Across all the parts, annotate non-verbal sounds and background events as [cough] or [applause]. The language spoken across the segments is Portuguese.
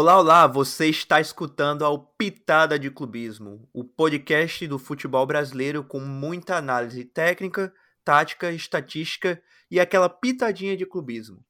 Olá, olá, você está escutando ao Pitada de Clubismo, o podcast do futebol brasileiro com muita análise técnica, tática, estatística e aquela pitadinha de clubismo.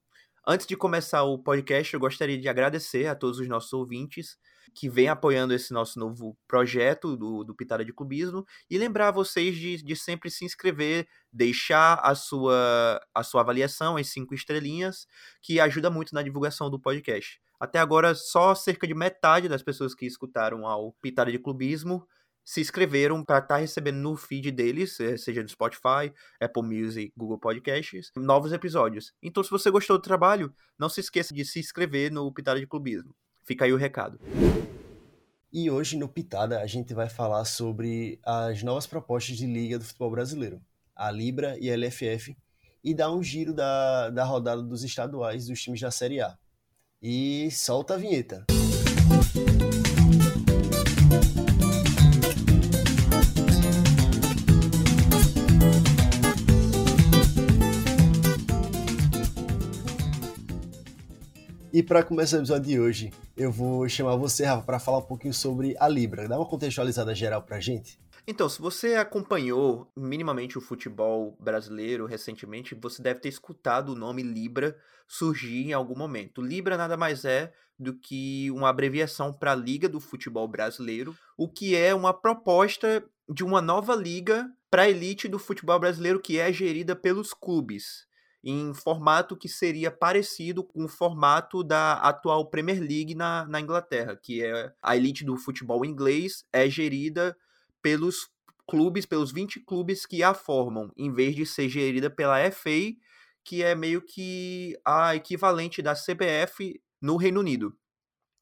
Antes de começar o podcast, eu gostaria de agradecer a todos os nossos ouvintes que vêm apoiando esse nosso novo projeto do, do Pitada de Clubismo e lembrar vocês de, de sempre se inscrever, deixar a sua, a sua avaliação, as cinco estrelinhas, que ajuda muito na divulgação do podcast. Até agora, só cerca de metade das pessoas que escutaram ao Pitada de Clubismo se inscreveram para estar tá recebendo no feed deles, eh, seja no Spotify, Apple Music, Google Podcasts, novos episódios. Então, se você gostou do trabalho, não se esqueça de se inscrever no Pitada de Clubismo. Fica aí o recado. E hoje no Pitada a gente vai falar sobre as novas propostas de liga do futebol brasileiro, a Libra e a LFF, e dar um giro da, da rodada dos estaduais dos times da Série A. E solta a vinheta. E para começar o episódio de hoje, eu vou chamar você, Rafa, para falar um pouquinho sobre a Libra. Dá uma contextualizada geral para gente? Então, se você acompanhou minimamente o futebol brasileiro recentemente, você deve ter escutado o nome Libra surgir em algum momento. Libra nada mais é do que uma abreviação para Liga do Futebol Brasileiro, o que é uma proposta de uma nova liga para a elite do futebol brasileiro que é gerida pelos clubes em formato que seria parecido com o formato da atual Premier League na, na Inglaterra, que é a elite do futebol inglês é gerida pelos clubes, pelos 20 clubes que a formam, em vez de ser gerida pela FA, que é meio que a equivalente da CBF no Reino Unido.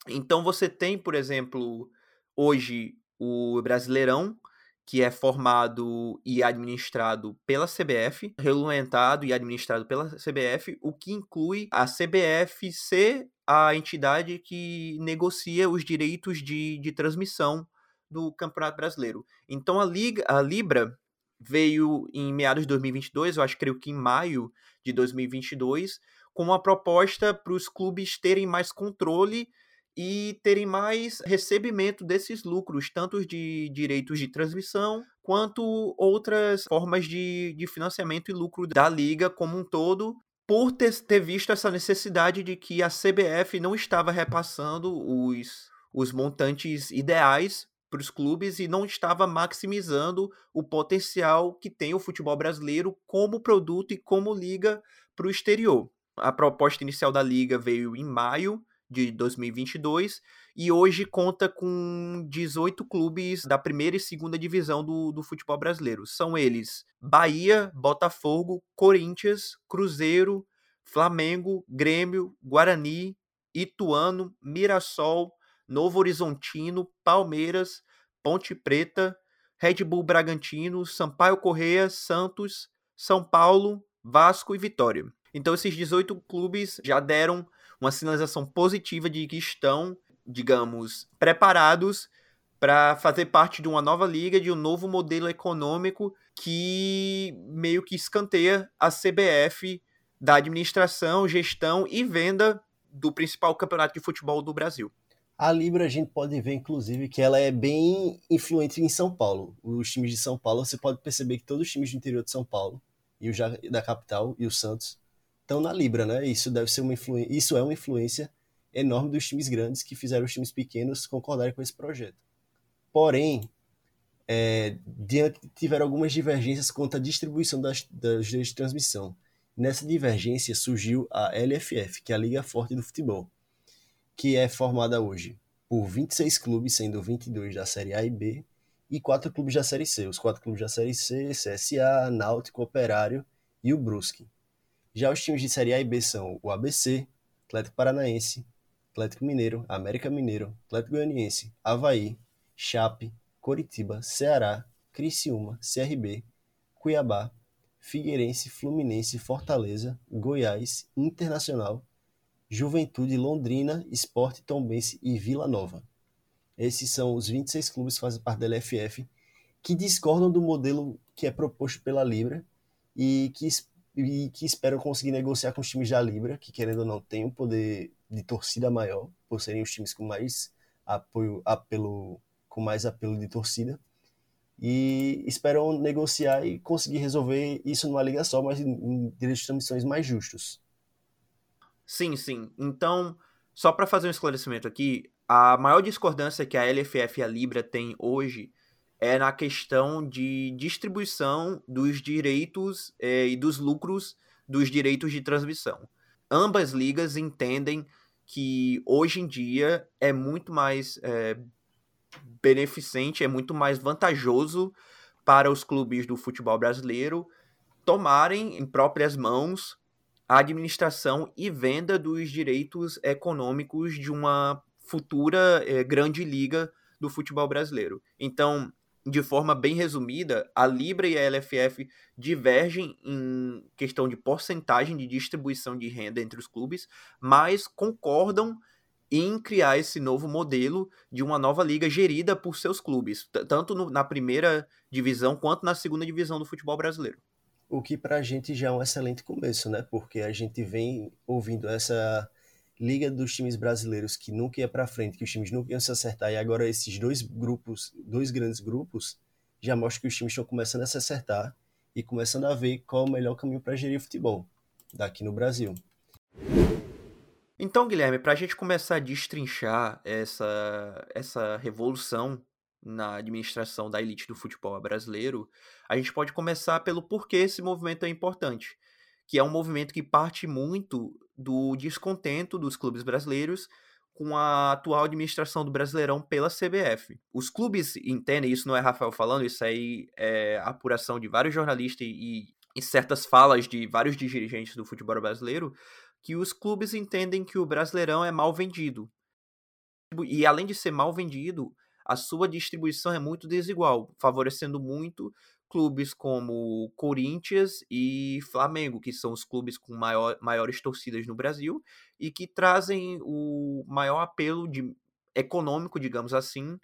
Então você tem, por exemplo, hoje o Brasileirão, que é formado e administrado pela CBF, regulamentado e administrado pela CBF, o que inclui a CBF ser a entidade que negocia os direitos de, de transmissão do Campeonato Brasileiro. Então a, Liga, a Libra veio em meados de 2022, eu acho creio que em maio de 2022, com uma proposta para os clubes terem mais controle e terem mais recebimento desses lucros, tanto de direitos de transmissão, quanto outras formas de, de financiamento e lucro da liga como um todo, por ter, ter visto essa necessidade de que a CBF não estava repassando os, os montantes ideais para os clubes e não estava maximizando o potencial que tem o futebol brasileiro como produto e como liga para o exterior. A proposta inicial da liga veio em maio de 2022 e hoje conta com 18 clubes da primeira e segunda divisão do, do futebol brasileiro. São eles Bahia, Botafogo, Corinthians, Cruzeiro, Flamengo, Grêmio, Guarani, Ituano, Mirassol, Novo Horizontino, Palmeiras, Ponte Preta, Red Bull Bragantino, Sampaio Correia, Santos, São Paulo, Vasco e Vitória. Então esses 18 clubes já deram uma sinalização positiva de que estão, digamos, preparados para fazer parte de uma nova liga, de um novo modelo econômico que meio que escanteia a CBF da administração, gestão e venda do principal campeonato de futebol do Brasil. A Libra a gente pode ver, inclusive, que ela é bem influente em São Paulo. Os times de São Paulo, você pode perceber que todos os times do interior de São Paulo e o da capital e o Santos estão na Libra, né? Isso deve ser uma influência, isso é uma influência enorme dos times grandes que fizeram os times pequenos concordarem com esse projeto. Porém, é, tiveram algumas divergências quanto à distribuição das, das de transmissão. Nessa divergência surgiu a LFF, que é a Liga Forte do Futebol, que é formada hoje por 26 clubes, sendo 22 da Série A e B, e quatro clubes da Série C. Os quatro clubes da Série C, CSA, Náutico, Operário e o Brusque. Já os times de Série A e B são o ABC, Atlético Paranaense, Atlético Mineiro, América Mineiro, Atlético Goianiense, Havaí, Chape, Coritiba, Ceará, Criciúma, CRB, Cuiabá, Figueirense, Fluminense, Fortaleza, Goiás, Internacional, Juventude, Londrina, Esporte, Tombense e Vila Nova. Esses são os 26 clubes que fazem parte da LFF que discordam do modelo que é proposto pela Libra e que e que esperam conseguir negociar com os times da Libra, que querendo ou não tem um poder de torcida maior, por serem os times com mais apoio, apelo, com mais apelo de torcida. E esperam negociar e conseguir resolver isso numa liga só, mas em direitos de transmissões mais justos. Sim, sim. Então, só para fazer um esclarecimento aqui, a maior discordância que a LFF e a Libra têm hoje é na questão de distribuição dos direitos é, e dos lucros dos direitos de transmissão. Ambas ligas entendem que hoje em dia é muito mais é, beneficente, é muito mais vantajoso para os clubes do futebol brasileiro tomarem em próprias mãos a administração e venda dos direitos econômicos de uma futura é, grande liga do futebol brasileiro. Então, de forma bem resumida, a Libra e a LFF divergem em questão de porcentagem de distribuição de renda entre os clubes, mas concordam em criar esse novo modelo de uma nova liga gerida por seus clubes, tanto no, na primeira divisão quanto na segunda divisão do futebol brasileiro. O que para a gente já é um excelente começo, né? Porque a gente vem ouvindo essa liga dos times brasileiros que nunca ia para frente, que os times nunca iam se acertar, e agora esses dois grupos, dois grandes grupos, já mostra que os times estão começando a se acertar e começando a ver qual é o melhor caminho para gerir futebol daqui no Brasil. Então, Guilherme, para a gente começar a destrinchar essa, essa revolução na administração da elite do futebol brasileiro, a gente pode começar pelo porquê esse movimento é importante, que é um movimento que parte muito do descontento dos clubes brasileiros com a atual administração do Brasileirão pela CBF. Os clubes entendem, isso não é Rafael falando, isso aí é apuração de vários jornalistas e, e certas falas de vários dirigentes do futebol brasileiro, que os clubes entendem que o Brasileirão é mal vendido. E além de ser mal vendido, a sua distribuição é muito desigual, favorecendo muito clubes como Corinthians e Flamengo, que são os clubes com maior, maiores torcidas no Brasil e que trazem o maior apelo de, econômico, digamos assim,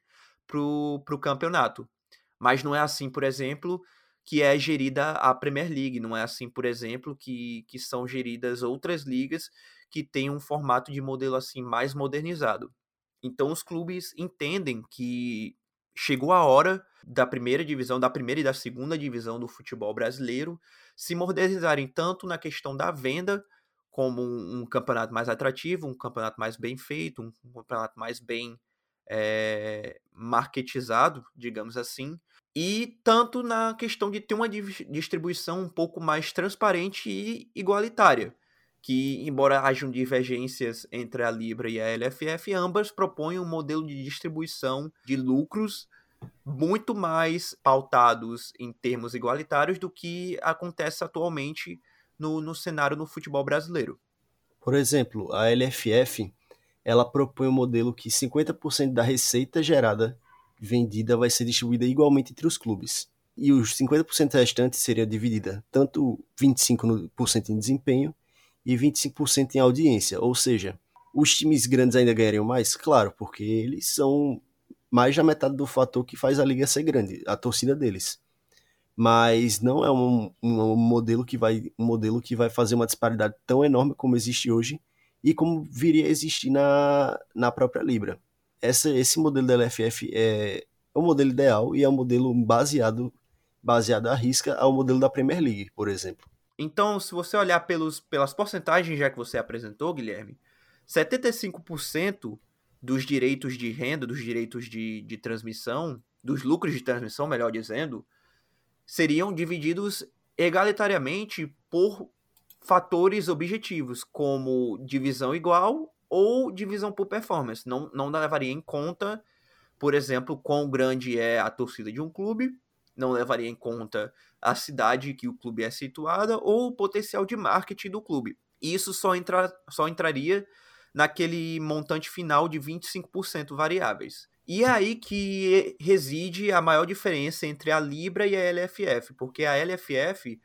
para o campeonato. Mas não é assim, por exemplo, que é gerida a Premier League, não é assim, por exemplo, que, que são geridas outras ligas que têm um formato de modelo assim mais modernizado. Então os clubes entendem que chegou a hora da primeira divisão, da primeira e da segunda divisão do futebol brasileiro se modernizarem tanto na questão da venda como um, um campeonato mais atrativo, um campeonato mais bem feito, um, um campeonato mais bem é, marketizado, digamos assim, e tanto na questão de ter uma distribuição um pouco mais transparente e igualitária que, embora hajam divergências entre a Libra e a LFF, ambas propõem um modelo de distribuição de lucros muito mais pautados em termos igualitários do que acontece atualmente no, no cenário no futebol brasileiro. Por exemplo, a LFF ela propõe um modelo que 50% da receita gerada vendida vai ser distribuída igualmente entre os clubes. E os 50% restantes seria dividida tanto 25% em desempenho e 25% em audiência. Ou seja, os times grandes ainda ganhariam mais? Claro, porque eles são mais da metade do fator que faz a liga ser grande, a torcida deles. Mas não é um, um, modelo que vai um modelo que vai fazer uma disparidade tão enorme como existe hoje e como viria a existir na, na própria Libra. Essa, esse modelo da LFF é, é o modelo ideal e é um modelo baseado baseado à risca ao modelo da Premier League, por exemplo. Então, se você olhar pelos, pelas porcentagens já que você apresentou, Guilherme, 75% dos direitos de renda, dos direitos de, de transmissão, dos lucros de transmissão, melhor dizendo, seriam divididos egalitariamente por fatores objetivos, como divisão igual ou divisão por performance. Não, não levaria em conta, por exemplo, quão grande é a torcida de um clube, não levaria em conta a cidade que o clube é situada ou o potencial de marketing do clube. Isso só, entra, só entraria naquele montante final de 25% variáveis. E é aí que reside a maior diferença entre a Libra e a LFF, porque a LFF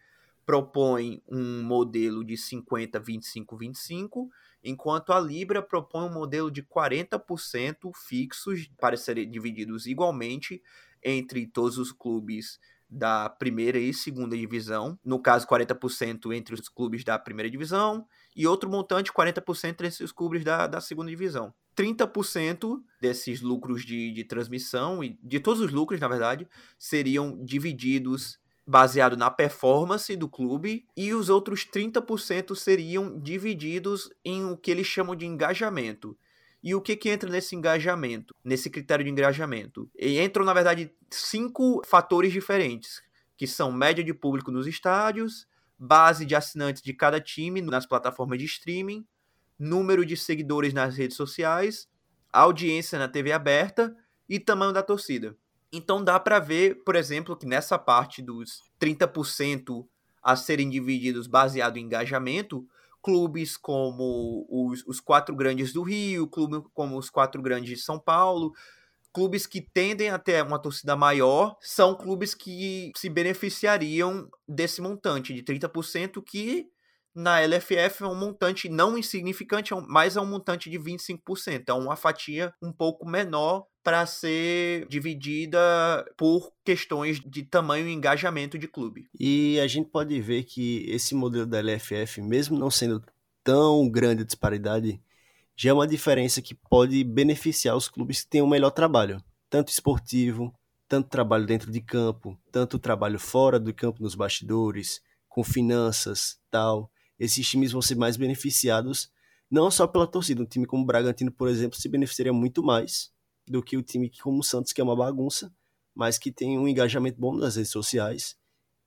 propõe um modelo de 50, 25, 25, enquanto a Libra propõe um modelo de 40% fixos para serem divididos igualmente entre todos os clubes da primeira e segunda divisão, no caso 40% entre os clubes da primeira divisão e outro montante 40% entre os clubes da, da segunda divisão. 30% desses lucros de, de transmissão, e de todos os lucros, na verdade, seriam divididos baseado na performance do clube e os outros 30% seriam divididos em o que eles chamam de engajamento. E o que, que entra nesse engajamento, nesse critério de engajamento? E entram, na verdade, cinco fatores diferentes, que são média de público nos estádios, base de assinantes de cada time nas plataformas de streaming, número de seguidores nas redes sociais, audiência na TV aberta e tamanho da torcida. Então dá para ver, por exemplo, que nessa parte dos 30% a serem divididos baseado em engajamento, clubes como os, os quatro grandes do Rio, clubes como os quatro grandes de São Paulo, clubes que tendem a ter uma torcida maior, são clubes que se beneficiariam desse montante de 30% que na LFF é um montante não insignificante, é mas é um montante de 25%. É uma fatia um pouco menor para ser dividida por questões de tamanho e engajamento de clube. E a gente pode ver que esse modelo da LFF, mesmo não sendo tão grande a disparidade, já é uma diferença que pode beneficiar os clubes que têm um melhor trabalho, tanto esportivo, tanto trabalho dentro de campo, tanto trabalho fora do campo nos bastidores, com finanças, tal esses times vão ser mais beneficiados, não só pela torcida. Um time como o Bragantino, por exemplo, se beneficiaria muito mais do que o time como o Santos, que é uma bagunça, mas que tem um engajamento bom nas redes sociais,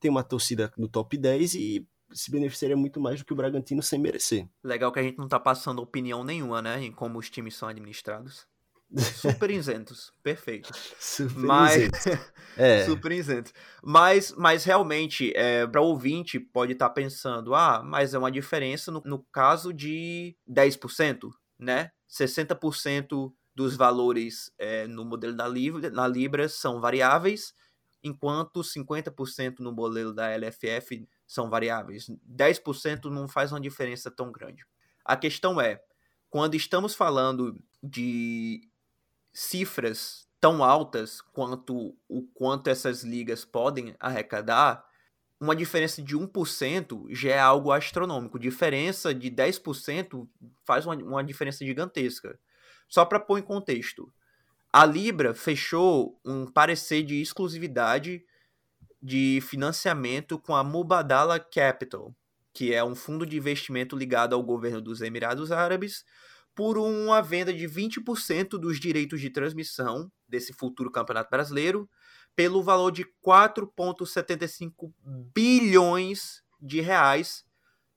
tem uma torcida no top 10 e se beneficiaria muito mais do que o Bragantino sem merecer. Legal que a gente não tá passando opinião nenhuma, né, em como os times são administrados. Super isentos, perfeito. Super mas, isentos. [laughs] É. Super isentos. Mas, mas realmente, é, para ouvinte, pode estar tá pensando, ah, mas é uma diferença no, no caso de 10%, né? 60% dos valores é, no modelo da Libra, na Libra são variáveis, enquanto 50% no modelo da LFF são variáveis. 10% não faz uma diferença tão grande. A questão é, quando estamos falando de cifras tão altas quanto o quanto essas ligas podem arrecadar, uma diferença de 1% já é algo astronômico. Diferença de 10% faz uma, uma diferença gigantesca. Só para pôr em contexto, a Libra fechou um parecer de exclusividade de financiamento com a Mubadala Capital, que é um fundo de investimento ligado ao governo dos Emirados Árabes, por uma venda de 20% dos direitos de transmissão desse futuro Campeonato Brasileiro, pelo valor de 4,75 bilhões de reais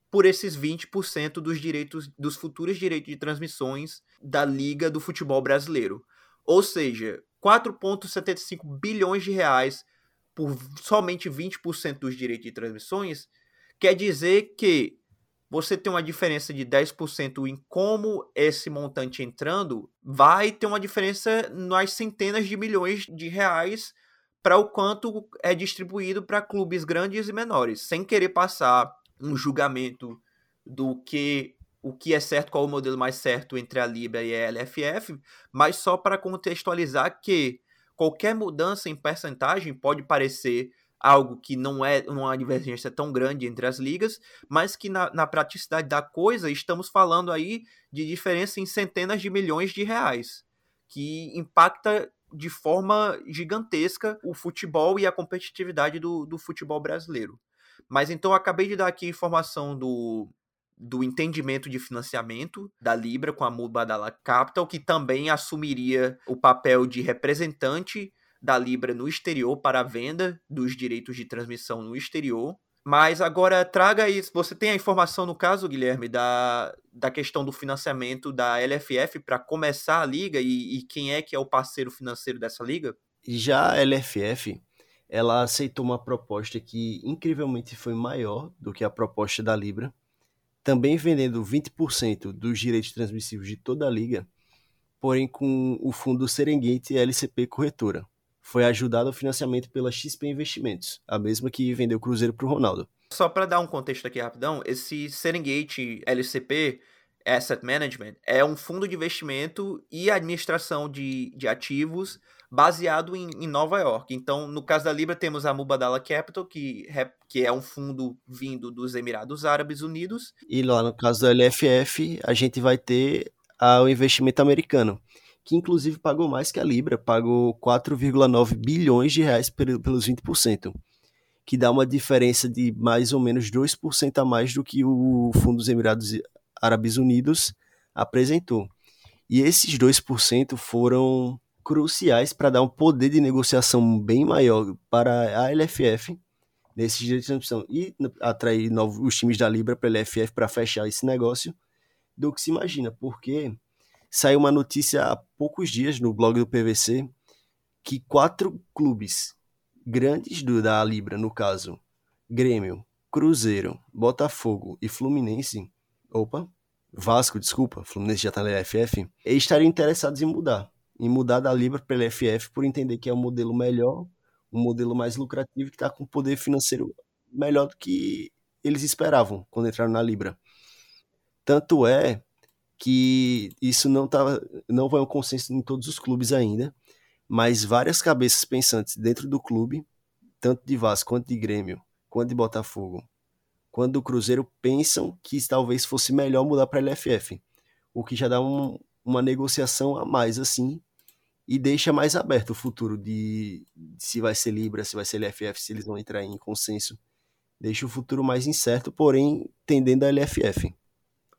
por esses 20% dos direitos dos futuros direitos de transmissões da Liga do Futebol Brasileiro. Ou seja, 4,75 bilhões de reais por somente 20% dos direitos de transmissões quer dizer que você tem uma diferença de 10% em como esse montante entrando, vai ter uma diferença nas centenas de milhões de reais para o quanto é distribuído para clubes grandes e menores, sem querer passar um julgamento do que o que é certo, qual o modelo mais certo entre a Libra e a LFF, mas só para contextualizar que qualquer mudança em percentagem pode parecer algo que não é uma divergência tão grande entre as ligas, mas que na, na praticidade da coisa estamos falando aí de diferença em centenas de milhões de reais, que impacta de forma gigantesca o futebol e a competitividade do, do futebol brasileiro. Mas então eu acabei de dar aqui informação do, do entendimento de financiamento da Libra com a Mubadala Capital, que também assumiria o papel de representante da Libra no exterior para a venda dos direitos de transmissão no exterior. Mas agora traga isso. Você tem a informação, no caso, Guilherme, da, da questão do financiamento da LFF para começar a liga e, e, quem é que é o parceiro financeiro dessa liga? Já a LFF, ela aceitou uma proposta que incrivelmente foi maior do que a proposta da Libra, também vendendo 20% dos direitos transmissivos de toda a liga, porém com o fundo Serengeti LCP Corretora foi ajudado ao financiamento pela XP Investimentos, a mesma que vendeu o Cruzeiro para o Ronaldo. Só para dar um contexto aqui rapidão, esse Serengeti LCP Asset Management é um fundo de investimento e administração de, de ativos baseado em, em, Nova York. Então, no caso da Libra, temos a Mubadala Capital, que, que é um fundo vindo dos Emirados Árabes Unidos. E lá no caso da LFF, a gente vai ter ao investimento americano, que inclusive pagou mais que a Libra, pagou 4,9 bilhões de reais pelos 20%, que dá uma diferença de mais ou menos 2% a mais do que o Fundo dos Emirados Árabes Unidos apresentou. E esses 2% foram cruciais para dar um poder de negociação bem maior para a LFF nesses direitos de transmissão e atrair novos, os times da Libra para a LFF para fechar esse negócio do que se imagina, porque saiu uma notícia há poucos dias no blog do PVC que quatro clubes grandes do, da Libra, no caso, Grêmio, Cruzeiro, Botafogo e Fluminense, opa, Vasco, desculpa, Fluminense já está na LFF, estariam interessados em mudar em mudar da Libra para a LFF por entender que é um modelo melhor, um modelo mais lucrativo que está com poder financeiro melhor do que eles esperavam quando entraram na Libra. Tanto é que isso não tá, não foi um consenso em todos os clubes ainda, mas várias cabeças pensantes dentro do clube, tanto de Vasco quanto de Grêmio, quanto de Botafogo, quanto do Cruzeiro, pensam que talvez fosse melhor mudar para a LFF, o que já dá um, uma negociação a mais assim e deixa mais aberto o futuro de, de, se vai ser Libra, se vai ser LFF, se eles vão entrar em consenso. Deixa o futuro mais incerto, porém tendendo a LFF.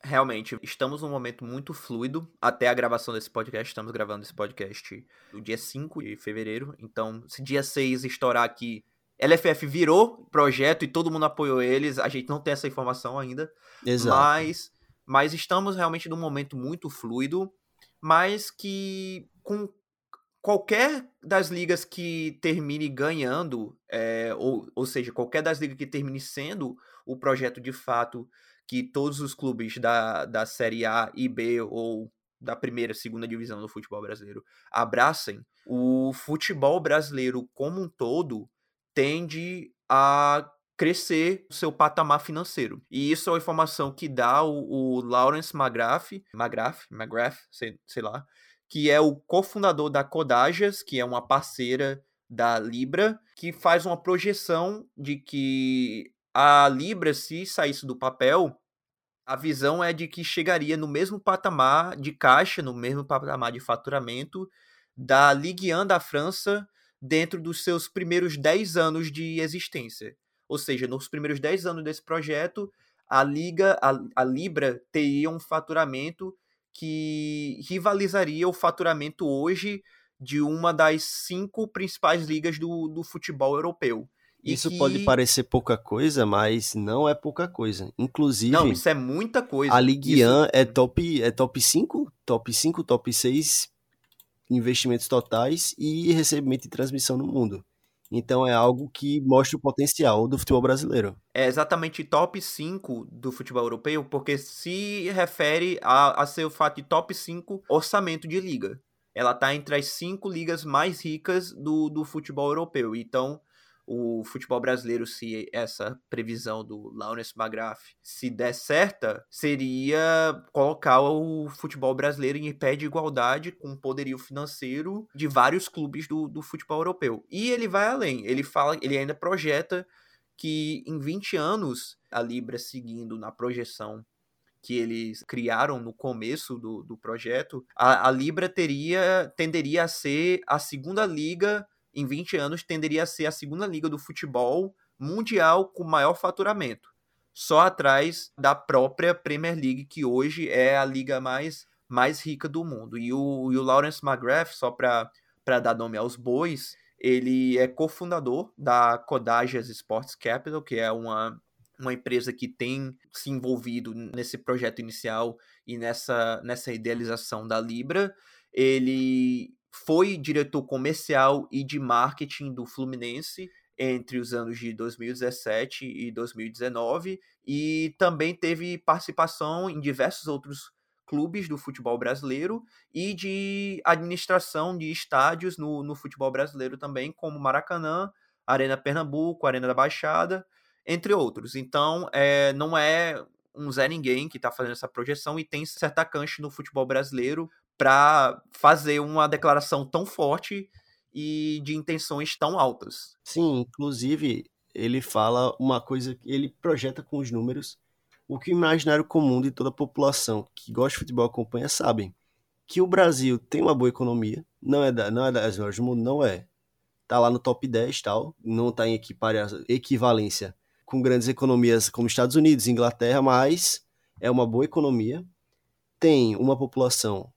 Realmente, estamos num momento muito fluido. Até a gravação desse podcast, estamos gravando esse podcast no dia 5 de fevereiro. Então, se dia 6 estourar aqui, LFF virou projeto e todo mundo apoiou eles. A gente não tem essa informação ainda. Exato. Mas, mas estamos realmente num momento muito fluido, mas que com qualquer das ligas que termine ganhando, é, ou, ou seja, qualquer das ligas que termine sendo o projeto de fato que todos os clubes da, da Série A e B ou da primeira, segunda divisão do futebol brasileiro abracem, o futebol brasileiro como um todo tende a crescer o seu patamar financeiro. E isso é uma informação que dá o, o Lawrence McGrath, McGrath, McGrath, sei, sei lá, que é o cofundador da Codajas, que é uma parceira da Libra, que faz uma projeção de que a Libra, se saísse do papel, a visão é de que chegaria no mesmo patamar de caixa, no mesmo patamar de faturamento da Ligue 1 da França dentro dos seus primeiros 10 anos de existência. Ou seja, nos primeiros 10 anos desse projeto, a Liga, a, a Libra teria um faturamento que rivalizaria o faturamento hoje de uma das cinco principais ligas do, do futebol europeu. Isso que... pode parecer pouca coisa, mas não é pouca coisa. Inclusive. Não, isso é muita coisa. A Ligue 1 isso... é top é top 5, top 5, top 6 investimentos totais e recebimento de transmissão no mundo. Então é algo que mostra o potencial do futebol brasileiro. É exatamente top 5 do futebol europeu, porque se refere a, a seu fato de top 5 orçamento de liga. Ela está entre as cinco ligas mais ricas do, do futebol europeu. Então, o futebol brasileiro, se essa previsão do Lawrence McGrath se der certa, seria colocar o futebol brasileiro em pé de igualdade com o poderio financeiro de vários clubes do, do futebol europeu. E ele vai além, ele fala, ele ainda projeta que em 20 anos, a Libra seguindo na projeção que eles criaram no começo do, do projeto, a, a Libra teria tenderia a ser a segunda liga em 20 anos tenderia a ser a segunda liga do futebol mundial com maior faturamento, só atrás da própria Premier League, que hoje é a liga mais, mais rica do mundo. E o, e o Lawrence McGrath, só para dar nome aos bois, ele é cofundador da Kodajas Sports Capital, que é uma, uma empresa que tem se envolvido nesse projeto inicial e nessa, nessa idealização da Libra. Ele foi diretor comercial e de marketing do Fluminense entre os anos de 2017 e 2019 e também teve participação em diversos outros clubes do futebol brasileiro e de administração de estádios no, no futebol brasileiro também, como Maracanã, Arena Pernambuco, Arena da Baixada, entre outros. Então, é, não é um Zé Ninguém que está fazendo essa projeção e tem certa cancha no futebol brasileiro para fazer uma declaração tão forte e de intenções tão altas. Sim, inclusive ele fala uma coisa, ele projeta com os números O que o imaginário comum de toda a população que gosta de futebol acompanha sabem que o Brasil tem uma boa economia, não é, da, não é das melhores do mundo, não é. Tá lá no top 10 tal, não tá em equivalência com grandes economias como Estados Unidos, Inglaterra, mas é uma boa economia. Tem uma população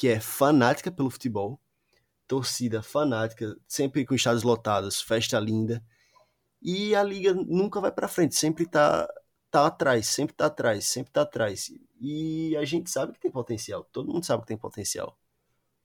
que é fanática pelo futebol, torcida fanática, sempre com estados lotados, festa linda. E a liga nunca vai para frente, sempre tá tá atrás, sempre tá atrás, sempre tá atrás. E a gente sabe que tem potencial, todo mundo sabe que tem potencial.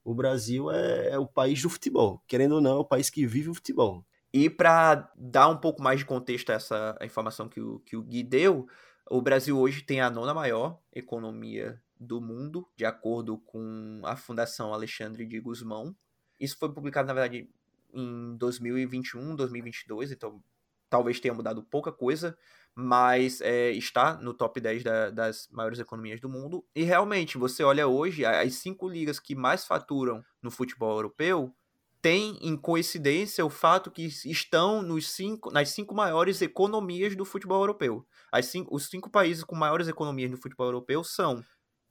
O Brasil é, é o país do futebol, querendo ou não, é o país que vive o futebol. E para dar um pouco mais de contexto a essa informação que o, que o Gui deu, o Brasil hoje tem a nona maior economia do mundo, de acordo com a Fundação Alexandre de Guzmão. Isso foi publicado, na verdade, em 2021, 2022, então talvez tenha mudado pouca coisa, mas é, está no top 10 da, das maiores economias do mundo. E realmente, você olha hoje, as cinco ligas que mais faturam no futebol europeu tem em coincidência o fato que estão nos cinco, nas cinco maiores economias do futebol europeu. Cinco, os cinco países com maiores economias do futebol europeu são,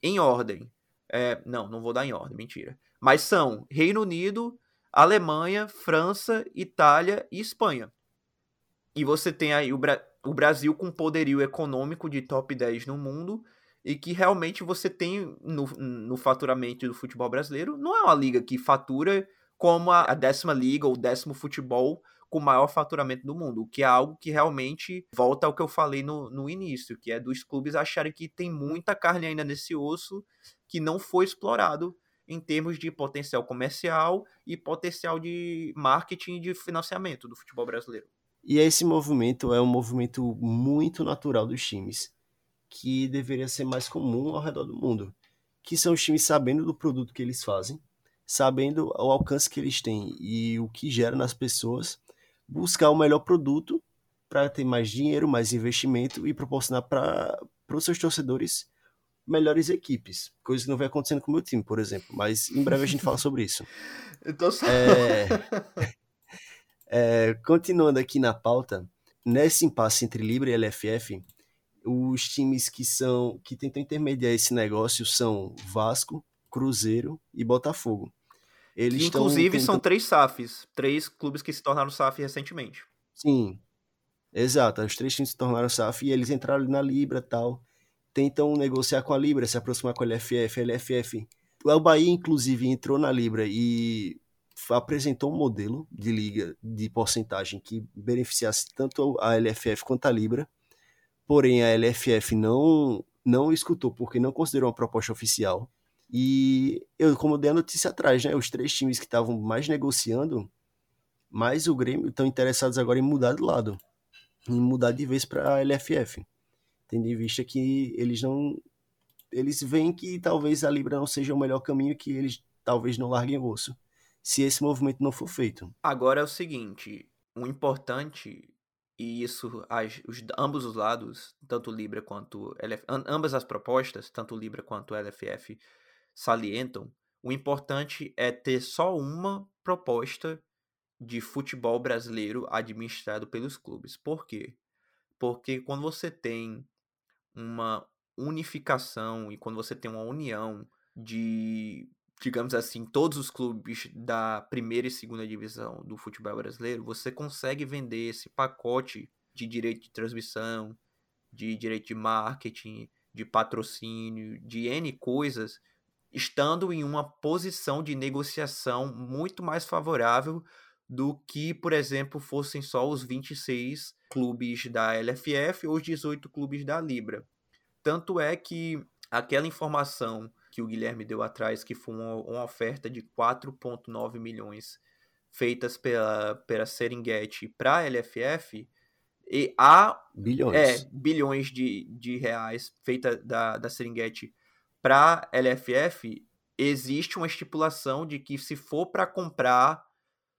em ordem, é, não, não vou dar em ordem, mentira. Mas são Reino Unido, Alemanha, França, Itália e Espanha. E você tem aí o, Bra o Brasil com poderio econômico de top 10 no mundo e que realmente você tem no, no faturamento do futebol brasileiro. Não é uma liga que fatura como a, décima liga ou décimo futebol com maior faturamento do mundo, o que é algo que realmente volta ao que eu falei no, no início, que é dos clubes acharem que tem muita carne ainda nesse osso que não foi explorado em termos de potencial comercial e potencial de marketing e de financiamento do futebol brasileiro. E esse movimento é um movimento muito natural dos times, que deveria ser mais comum ao redor do mundo, que são os times sabendo do produto que eles fazem, sabendo o alcance que eles têm e o que gera nas pessoas, buscar o melhor produto para ter mais dinheiro, mais investimento e proporcionar para os seus torcedores melhores equipes. Coisa que não vem acontecendo com o meu time, por exemplo. Mas em breve a gente fala sobre isso. [laughs] Eu só... é... [laughs] é... Continuando aqui na pauta, nesse impasse entre Libra e LFF, os times que são que tentam intermediar esse negócio são Vasco, Cruzeiro e Botafogo. Eles que, inclusive tentando... são três SAFs, três clubes que se tornaram SAF recentemente. Sim, exato. Os três times se tornaram SAF e eles entraram na Libra tal. Tentam negociar com a Libra, se aproximar com a LFF. A LFF. O Bahia, inclusive, entrou na Libra e apresentou um modelo de liga de porcentagem que beneficiasse tanto a LFF quanto a Libra. Porém, a LFF não, não escutou porque não considerou uma proposta oficial e eu, como dei a notícia atrás, né? Os três times que estavam mais negociando, mais o Grêmio estão interessados agora em mudar de lado, em mudar de vez para a LFF. Tendo em vista que eles não. Eles veem que talvez a Libra não seja o melhor caminho, que eles talvez não larguem o osso, se esse movimento não for feito. Agora é o seguinte: o importante e isso as, os, ambos os lados, tanto Libra quanto ambas as propostas, tanto Libra quanto LFF, salientam, o importante é ter só uma proposta de futebol brasileiro administrado pelos clubes. Por quê? Porque quando você tem uma unificação e quando você tem uma união de, digamos assim, todos os clubes da primeira e segunda divisão do futebol brasileiro, você consegue vender esse pacote de direito de transmissão, de direito de marketing, de patrocínio, de N coisas estando em uma posição de negociação muito mais favorável do que, por exemplo, fossem só os 26 clubes da LFF ou os 18 clubes da Libra. Tanto é que aquela informação que o Guilherme deu atrás, que foi uma, uma oferta de 4,9 milhões feitas pela, pela Serengeti para a LFF, e há bilhões, é, bilhões de, de reais feita da, da Serengeti para LFF existe uma estipulação de que se for para comprar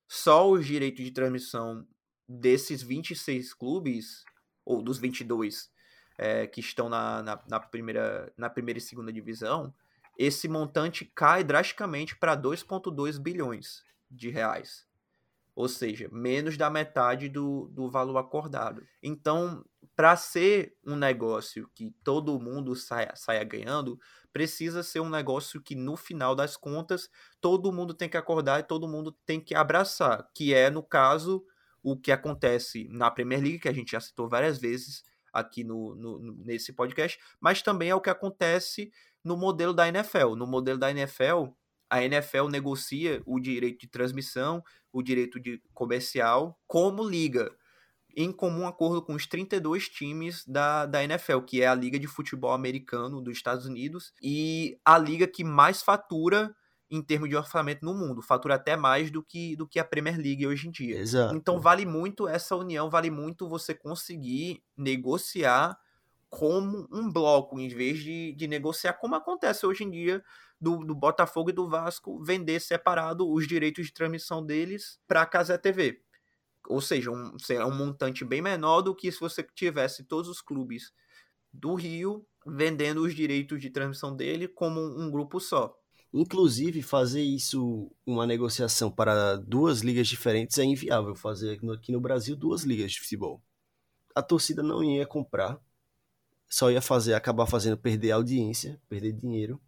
só os direitos de transmissão desses 26 clubes, ou dos 22 é, que estão na, na, na, primeira, na primeira e segunda divisão, esse montante cai drasticamente para 2,2 bilhões de reais. Ou seja, menos da metade do, do valor acordado. Então, para ser um negócio que todo mundo saia, saia ganhando, precisa ser um negócio que no final das contas todo mundo tem que acordar e todo mundo tem que abraçar, que é no caso o que acontece na Premier League, que a gente já citou várias vezes aqui no, no, nesse podcast, mas também é o que acontece no modelo da NFL. No modelo da NFL, a NFL negocia o direito de transmissão, o direito de comercial como liga em comum acordo com os 32 times da, da NFL, que é a Liga de Futebol Americano dos Estados Unidos e a liga que mais fatura em termos de orçamento no mundo, fatura até mais do que, do que a Premier League hoje em dia. Exato. Então vale muito essa união, vale muito você conseguir negociar como um bloco, em vez de, de negociar como acontece hoje em dia do, do Botafogo e do Vasco vender separado os direitos de transmissão deles para a Casa TV ou seja, um, é um montante bem menor do que se você tivesse todos os clubes do Rio vendendo os direitos de transmissão dele como um grupo só. Inclusive, fazer isso, uma negociação para duas ligas diferentes, é inviável. Fazer aqui no Brasil duas ligas de futebol. A torcida não ia comprar, só ia fazer, acabar fazendo perder audiência, perder dinheiro.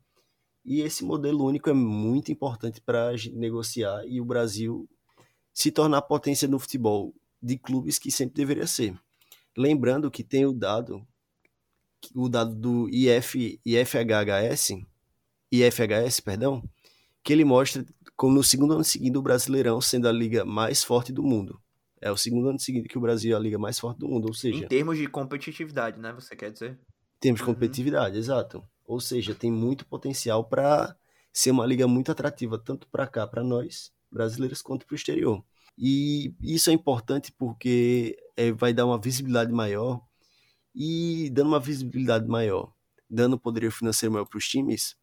E esse modelo único é muito importante para negociar e o Brasil se tornar potência no futebol de clubes que sempre deveria ser. Lembrando que tem o dado, o dado do IF, IFHS, IFHS, perdão, que ele mostra como no segundo ano seguinte o Brasileirão sendo a liga mais forte do mundo. É o segundo ano seguinte que o Brasil é a liga mais forte do mundo, ou seja... Em termos de competitividade, né, você quer dizer? Em termos de uhum. competitividade, uhum. exato. Ou seja, tem muito potencial para ser uma liga muito atrativa, tanto para cá, para nós, brasileiros quanto para o exterior. E isso é importante porque é, vai dar uma visibilidade maior e dando uma visibilidade maior, dando poderio financeiro maior para os times,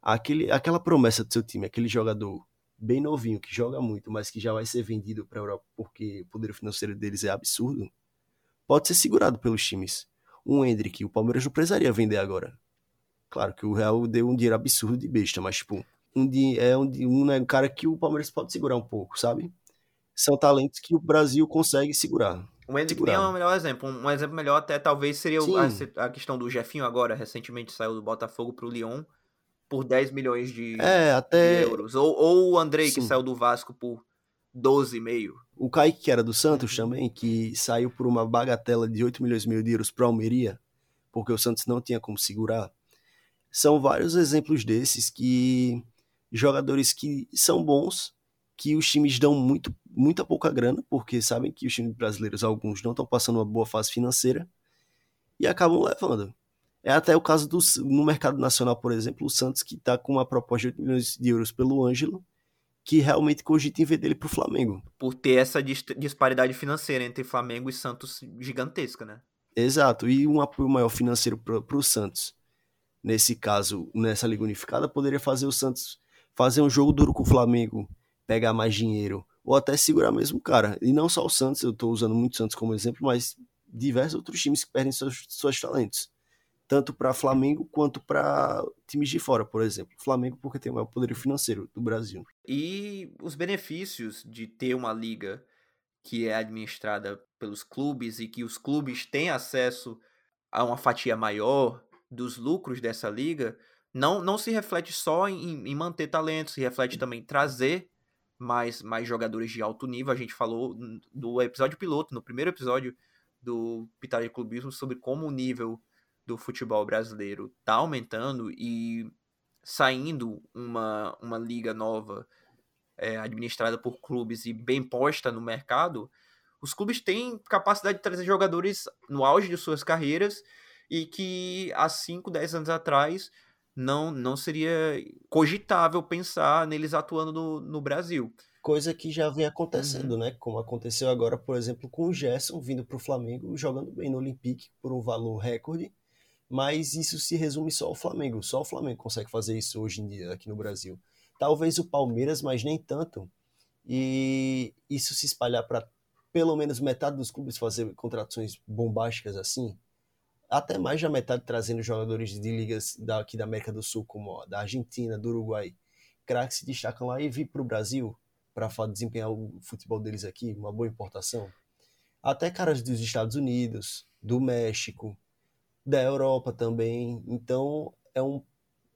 aquele, aquela promessa do seu time, aquele jogador bem novinho que joga muito, mas que já vai ser vendido para a Europa porque o poder financeiro deles é absurdo, pode ser segurado pelos times. Um Hendrick, o Palmeiras não precisaria vender agora. Claro que o Real deu um dinheiro absurdo de besta, mas tipo, um, é um, um, um cara que o Palmeiras pode segurar um pouco, sabe? São talentos que o Brasil consegue segurar. O Hendrick nem é o melhor exemplo. Um exemplo melhor até talvez seria a, a, questão do Jefinho agora, recentemente saiu do Botafogo para o Lyon por 10 milhões de, é, até... de euros. Ou, ou o Andrei, Sim. que saiu do Vasco por 12,5. O Kaique, que era do Santos uhum. também, que saiu por uma bagatela de 8 milhões e meio de euros para Almeria, porque o Santos não tinha como segurar. São vários exemplos desses que jogadores que são bons, que os times dão muito, muita pouca grana, porque sabem que os times brasileiros, alguns, não estão passando uma boa fase financeira, e acabam levando. É até o caso do, no mercado nacional, por exemplo, o Santos, que está com uma proposta de 8 milhões de euros pelo Ângelo, que realmente cogita em vender ele para o Flamengo. Por ter essa disparidade financeira entre Flamengo e Santos gigantesca, né? Exato, e um apoio maior financeiro para o Santos. Nesse caso, nessa Liga Unificada, poderia fazer o Santos fazer um jogo duro com o Flamengo, pegar mais dinheiro, ou até segurar mesmo o cara. E não só o Santos, eu estou usando muito o Santos como exemplo, mas diversos outros times que perdem seus, seus talentos. Tanto para Flamengo quanto para times de fora, por exemplo. Flamengo, porque tem o maior poder financeiro do Brasil. E os benefícios de ter uma liga que é administrada pelos clubes e que os clubes têm acesso a uma fatia maior dos lucros dessa liga não, não se reflete só em, em manter talento, se reflete também em trazer mais, mais jogadores de alto nível. A gente falou do episódio piloto, no primeiro episódio do Pitar de Clubismo, sobre como o nível do futebol brasileiro está aumentando e saindo uma, uma liga nova é, administrada por clubes e bem posta no mercado, os clubes têm capacidade de trazer jogadores no auge de suas carreiras e que há 5, 10 anos atrás não, não seria cogitável pensar neles atuando no, no Brasil. Coisa que já vem acontecendo, uhum. né? Como aconteceu agora, por exemplo, com o Gerson vindo para o Flamengo, jogando bem no Olympique por um valor recorde. Mas isso se resume só ao Flamengo. Só o Flamengo consegue fazer isso hoje em dia aqui no Brasil. Talvez o Palmeiras, mas nem tanto. E isso se espalhar para pelo menos metade dos clubes fazer contratações bombásticas assim, até mais da metade trazendo jogadores de ligas daqui da América do Sul, como ó, da Argentina, do Uruguai, craques se destacam lá e vir para o Brasil para desempenhar o futebol deles aqui, uma boa importação. Até caras dos Estados Unidos, do México, da Europa também. Então, é um,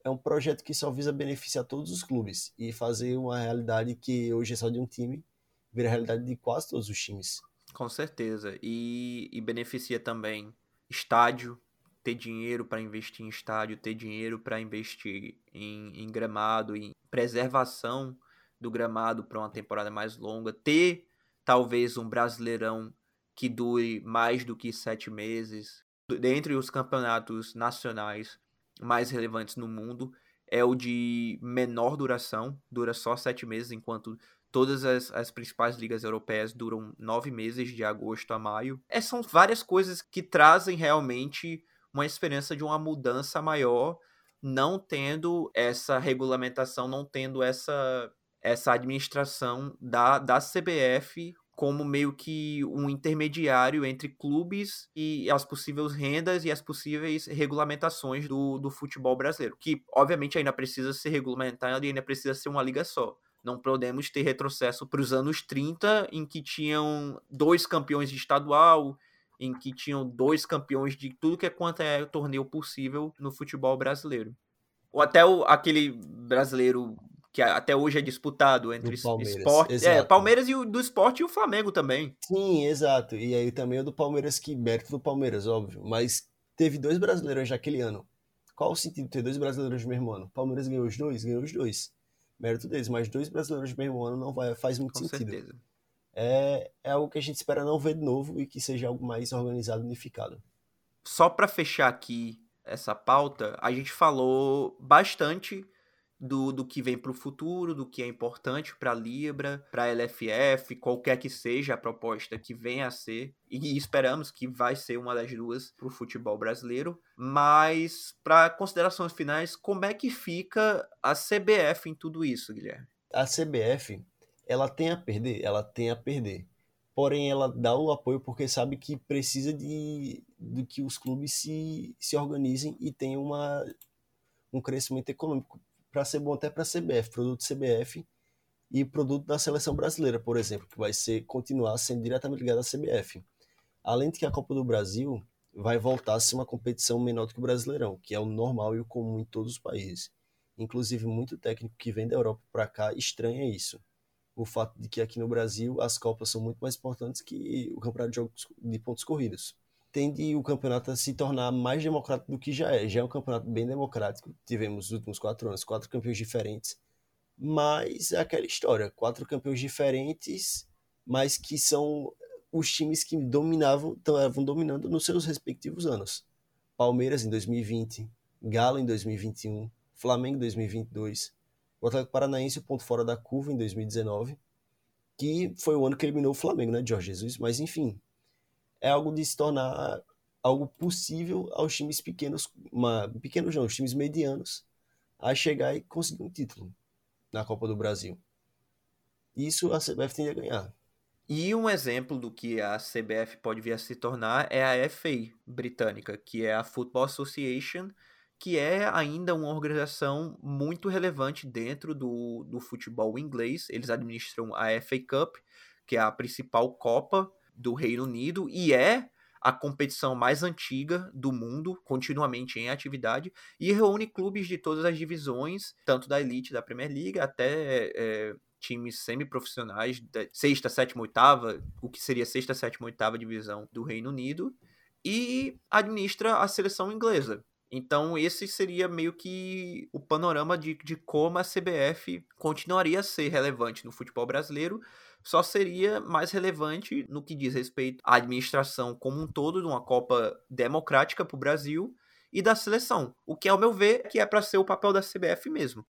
é um projeto que só visa beneficiar todos os clubes e fazer uma realidade que hoje é só de um time, vira a realidade de quase todos os times. Com certeza. E, e beneficia também estádio, ter dinheiro para investir em estádio, ter dinheiro para investir em, em gramado, em preservação do gramado para uma temporada mais longa, ter talvez um brasileirão que dure mais do que sete meses. Dentre os campeonatos nacionais mais relevantes no mundo, é o de menor duração, dura só sete meses, enquanto todas as, as principais ligas europeias duram nove meses, de agosto a maio. É, são várias coisas que trazem realmente uma esperança de uma mudança maior, não tendo essa regulamentação, não tendo essa, essa administração da, da CBF como meio que um intermediário entre clubes e as possíveis rendas e as possíveis regulamentações do, do futebol brasileiro, que obviamente ainda precisa ser regulamentado e ainda precisa ser uma liga só. Não podemos ter retrocesso para os anos 30, em que tinham dois campeões de estadual, em que tinham dois campeões de tudo que é quanto é torneio possível no futebol brasileiro. Ou até o, aquele brasileiro que até hoje é disputado entre esporte, é, Palmeiras e o do esporte e o Flamengo também. Sim, exato. E aí também o do Palmeiras que mérito do Palmeiras, óbvio, mas teve dois brasileiros naquele ano. Qual o sentido de ter dois brasileiros no mesmo ano? Palmeiras ganhou os dois, ganhou os dois. Mérito deles, mas dois brasileiros no mesmo ano não vai, faz muito Com sentido. Certeza é, é algo que a gente espera não ver de novo e que seja algo mais organizado e unificado. Só para fechar aqui essa pauta, a gente falou bastante do, do que vem para o futuro, do que é importante para a Libra, para a LFF, qualquer que seja a proposta que venha a ser, e esperamos que vai ser uma das duas para o futebol brasileiro. Mas, para considerações finais, como é que fica a CBF em tudo isso, Guilherme? A CBF ela tem a perder, ela tem a perder. Porém, ela dá o apoio porque sabe que precisa de, de que os clubes se, se organizem e tenham uma, um crescimento econômico para ser bom até para a CBF, produto CBF e produto da seleção brasileira, por exemplo, que vai ser continuar sendo diretamente ligado à CBF. Além de que a Copa do Brasil vai voltar a ser uma competição menor do que o Brasileirão, que é o normal e o comum em todos os países. Inclusive, muito técnico que vem da Europa para cá estranha isso o fato de que aqui no Brasil as Copas são muito mais importantes que o campeonato de jogos de pontos corridos. Tende o campeonato a se tornar mais democrático do que já é. Já é um campeonato bem democrático. Tivemos nos últimos quatro anos quatro campeões diferentes. Mas é aquela história: quatro campeões diferentes, mas que são os times que dominavam, estavam dominando nos seus respectivos anos. Palmeiras em 2020, Galo em 2021, Flamengo em 2022, o Atlético Paranaense, o ponto fora da curva em 2019, que foi o ano que eliminou o Flamengo, né, Jorge Jesus? Mas enfim, é algo de se tornar algo possível aos times pequenos, uma, pequenos não, os times medianos, a chegar e conseguir um título na Copa do Brasil. Isso a CBF tem a ganhar. E um exemplo do que a CBF pode vir a se tornar é a FA britânica, que é a Football Association, que é ainda uma organização muito relevante dentro do, do futebol inglês. Eles administram a FA Cup, que é a principal Copa do Reino Unido, e é a competição mais antiga do mundo, continuamente em atividade, e reúne clubes de todas as divisões, tanto da elite da Premier League até é, times semiprofissionais da sexta, sétima, oitava, o que seria sexta, sétima, oitava divisão do Reino Unido, e administra a seleção inglesa. Então, esse seria meio que o panorama de, de como a CBF continuaria a ser relevante no futebol brasileiro, só seria mais relevante no que diz respeito à administração como um todo de uma Copa democrática para o Brasil e da seleção. O que, ao meu ver, que é para ser o papel da CBF mesmo.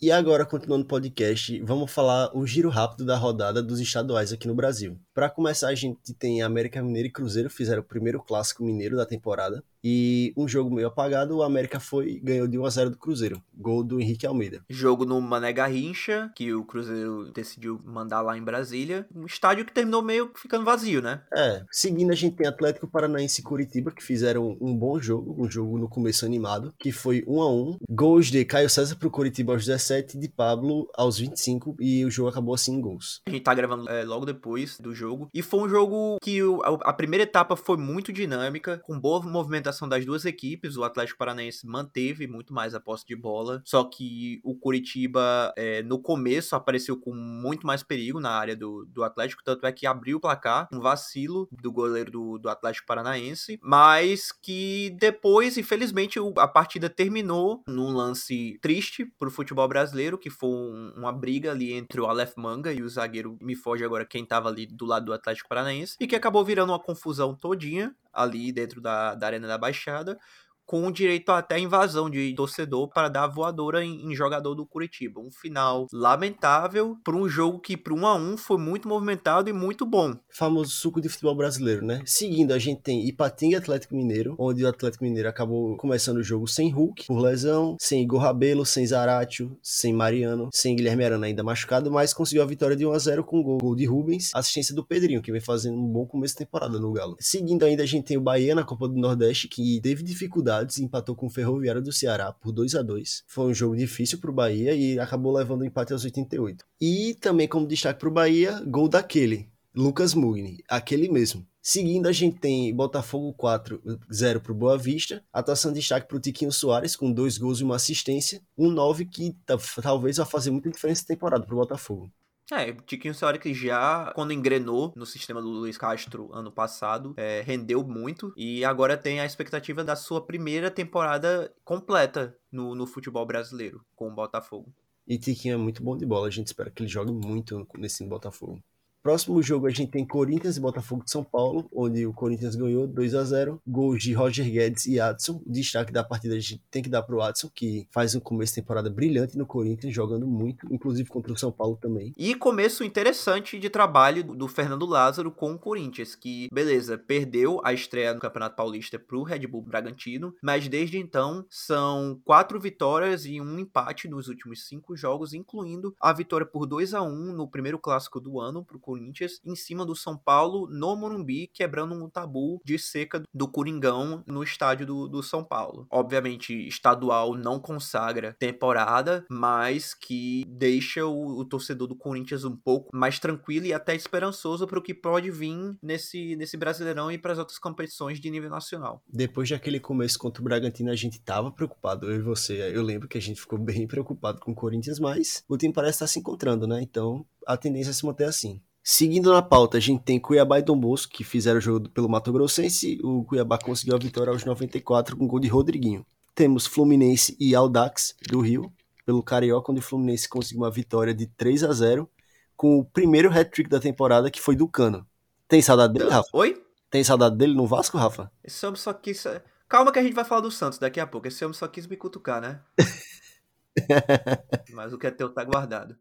E agora, continuando o podcast, vamos falar o giro rápido da rodada dos estaduais aqui no Brasil. Para começar, a gente tem América Mineiro e Cruzeiro fizeram o primeiro clássico mineiro da temporada. E um jogo meio apagado, o América foi ganhou de 1 a 0 do Cruzeiro, gol do Henrique Almeida. Jogo no Mané Garrincha, que o Cruzeiro decidiu mandar lá em Brasília, um estádio que terminou meio ficando vazio, né? É, seguindo a gente tem Atlético Paranaense e Curitiba, que fizeram um bom jogo, um jogo no começo animado, que foi 1 a 1. Gols de Caio César pro Curitiba aos 17, de Pablo aos 25 e o jogo acabou assim em gols. A gente tá gravando é, logo depois do jogo. E foi um jogo que a primeira etapa foi muito dinâmica, com boa movimentação das duas equipes. O Atlético Paranaense manteve muito mais a posse de bola, só que o Curitiba, é, no começo, apareceu com muito mais perigo na área do, do Atlético, tanto é que abriu o placar, um vacilo do goleiro do, do Atlético Paranaense, mas que depois, infelizmente, a partida terminou num lance triste pro futebol brasileiro, que foi um, uma briga ali entre o Aleph Manga e o zagueiro, me foge agora quem tava ali do lado do Atlético Paranaense, e que acabou virando uma confusão todinha ali dentro da, da Arena da Baixada, com direito até invasão de torcedor para dar voadora em, em jogador do Curitiba. Um final lamentável para um jogo que, para um a um, foi muito movimentado e muito bom. Famoso suco de futebol brasileiro, né? Seguindo, a gente tem Ipatinga Atlético Mineiro, onde o Atlético Mineiro acabou começando o jogo sem Hulk, por lesão, sem Igor Rabelo, sem Zaratio, sem Mariano, sem Guilherme Arana ainda machucado, mas conseguiu a vitória de 1 a 0 com gol, gol de Rubens, assistência do Pedrinho, que vem fazendo um bom começo de temporada no Galo. Seguindo ainda, a gente tem o Bahia na Copa do Nordeste, que teve dificuldade dificuldades empatou com o Ferroviário do Ceará por 2 a 2 Foi um jogo difícil para o Bahia e acabou levando o empate aos 88. E também como destaque para o Bahia, gol daquele, Lucas Mugni, aquele mesmo. Seguindo, a gente tem Botafogo 4-0 para o Boa Vista. Atuação de destaque para o Tiquinho Soares, com dois gols e uma assistência. Um 9 que talvez vá fazer muita diferença na temporada para o Botafogo. É, Tiquinho Soares que já, quando engrenou no sistema do Luiz Castro ano passado, é, rendeu muito e agora tem a expectativa da sua primeira temporada completa no, no futebol brasileiro com o Botafogo. E Tiquinho é muito bom de bola, a gente espera que ele jogue muito nesse Botafogo. Próximo jogo a gente tem Corinthians e Botafogo de São Paulo, onde o Corinthians ganhou 2 a 0 Gols de Roger Guedes e Adson. O destaque da partida a gente tem que dar pro Adson, que faz um começo de temporada brilhante no Corinthians, jogando muito, inclusive contra o São Paulo também. E começo interessante de trabalho do Fernando Lázaro com o Corinthians, que, beleza, perdeu a estreia no Campeonato Paulista pro Red Bull Bragantino, mas desde então são quatro vitórias e um empate nos últimos cinco jogos, incluindo a vitória por 2 a 1 no primeiro clássico do ano pro Corinthians em cima do São Paulo no Morumbi, quebrando um tabu de seca do Coringão no estádio do, do São Paulo. Obviamente, estadual não consagra temporada, mas que deixa o, o torcedor do Corinthians um pouco mais tranquilo e até esperançoso para o que pode vir nesse, nesse Brasileirão e para as outras competições de nível nacional. Depois daquele começo contra o Bragantino, a gente tava preocupado, eu e você. Eu lembro que a gente ficou bem preocupado com o Corinthians, mas o time parece estar se encontrando, né? Então a tendência é se manter assim. Seguindo na pauta, a gente tem Cuiabá e Dom Bosco, que fizeram o jogo pelo Mato Grossense. O Cuiabá conseguiu a vitória aos 94 com gol de Rodriguinho. Temos Fluminense e Aldax do Rio, pelo Carioca, onde o Fluminense conseguiu uma vitória de 3 a 0 com o primeiro hat-trick da temporada, que foi do Cano. Tem saudade dele, Rafa? Oi? Tem saudade dele no Vasco, Rafa? Esse homem só quis... Calma que a gente vai falar do Santos daqui a pouco. Esse homem só quis me cutucar, né? [laughs] Mas o que é teu tá guardado.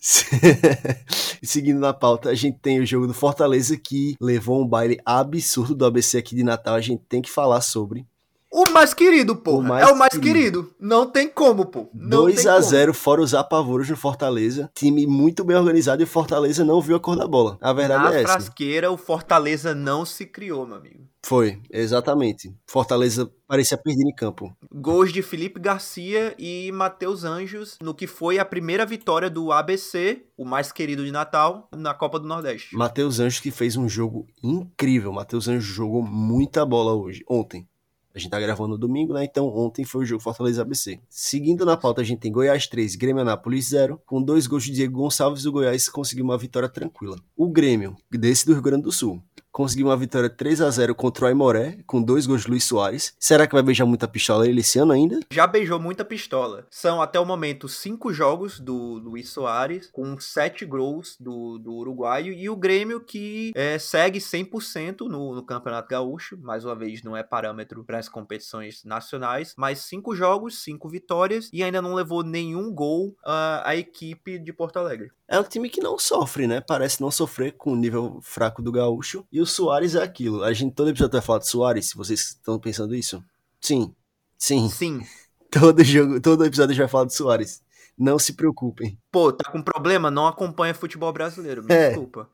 [laughs] Seguindo na pauta, a gente tem o jogo do Fortaleza que levou um baile absurdo do ABC aqui de Natal. A gente tem que falar sobre. O mais querido, pô. É o mais querido. querido. Não tem como, pô. Não 2 a 0 fora os apavoros no Fortaleza. Time muito bem organizado e o Fortaleza não viu a cor da bola. A verdade Na é essa. Na frasqueira, o Fortaleza não se criou, meu amigo. Foi, exatamente. Fortaleza parecia perder em campo. Gols de Felipe Garcia e Matheus Anjos no que foi a primeira vitória do ABC, o mais querido de Natal, na Copa do Nordeste. Matheus Anjos que fez um jogo incrível. Matheus Anjos jogou muita bola hoje, ontem. A gente tá gravando no domingo, né? Então ontem foi o jogo Fortaleza ABC. Seguindo na pauta, a gente tem Goiás 3, Grêmio Anápolis 0. Com dois gols de Diego Gonçalves, o Goiás conseguiu uma vitória tranquila. O Grêmio, desse do Rio Grande do Sul, conseguiu uma vitória 3 a 0 contra o Aimoré, com dois gols de Luiz Soares. Será que vai beijar muita pistola ele esse ano ainda? Já beijou muita pistola. São até o momento cinco jogos do Luiz Soares, com sete gols do, do uruguaio, e o Grêmio que é, segue 100% no, no Campeonato Gaúcho. Mais uma vez, não é parâmetro para as competições nacionais, mas cinco jogos, cinco vitórias, e ainda não levou nenhum gol uh, a equipe de Porto Alegre. É um time que não sofre, né? Parece não sofrer com o nível fraco do Gaúcho. E o Soares é aquilo. A gente todo episódio vai falar de Soares, se vocês estão pensando isso. Sim. Sim. Sim. Todo jogo, todo episódio a gente vai falar de Soares. Não se preocupem. Pô, tá com problema? Não acompanha futebol brasileiro. Me é. desculpa.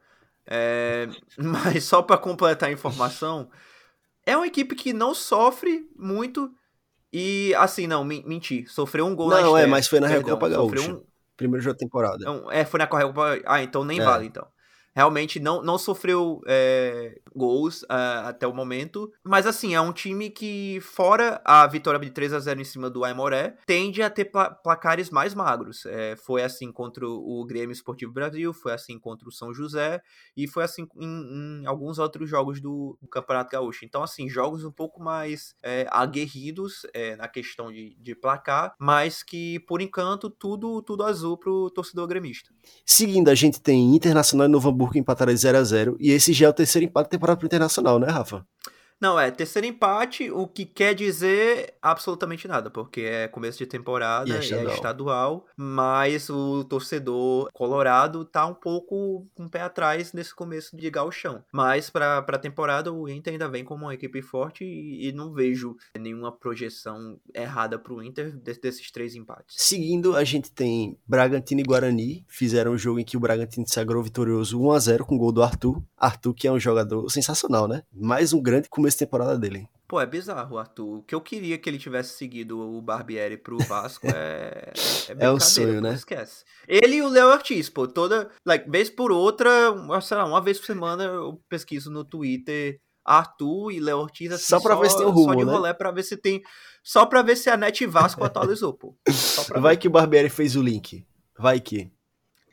É, [laughs] mas só para completar a informação, é uma equipe que não sofre muito e assim, não, menti, sofreu um gol não, na Não, é, mas foi na Recopa Gaúcha. Um, Primeiro jogo da temporada. Então, é, foi na Copa. Ah, então nem é. vale, então. Realmente não, não sofreu é, gols uh, até o momento. Mas assim, é um time que, fora a vitória de 3 a 0 em cima do Aimoré, tende a ter pla placares mais magros. É, foi assim contra o Grêmio Esportivo Brasil, foi assim contra o São José e foi assim em, em alguns outros jogos do, do, Campeonato Gaúcho. Então, assim, jogos um pouco mais é, aguerridos é, na questão de, de placar, mas que, por encanto, tudo, tudo azul pro torcedor gremista. Seguindo, a gente tem Internacional e Novo empataram 0 a 0 e esse já é o terceiro empate da temporada pro Internacional, né, Rafa? Não, é terceiro empate, o que quer dizer absolutamente nada, porque é começo de temporada, e é estadual, é estadual mas o torcedor colorado tá um pouco com um o pé atrás nesse começo de gauchão. Mas pra, pra temporada o Inter ainda vem como uma equipe forte e, e não vejo nenhuma projeção errada pro Inter desses três empates. Seguindo, a gente tem Bragantino e Guarani, fizeram um jogo em que o Bragantino se sagrou vitorioso 1 a 0 com o gol do Arthur. Arthur que é um jogador sensacional, né? Mais um grande começo começo de temporada dele. Pô, é bizarro, Arthur. O que eu queria que ele tivesse seguido o Barbieri pro Vasco é. É, é [laughs] um sonho, né? Esquece. Ele e o Léo Ortiz, pô, toda. Like, vez por outra, sei lá, uma vez por semana eu pesquiso no Twitter Arthur e Léo Ortiz assim, só pra só, ver se tem um rumo, só de né? rolê pra ver se tem. Só pra ver se a Net Vasco atualizou, pô. Vai ver. que o Barbieri fez o link. Vai que.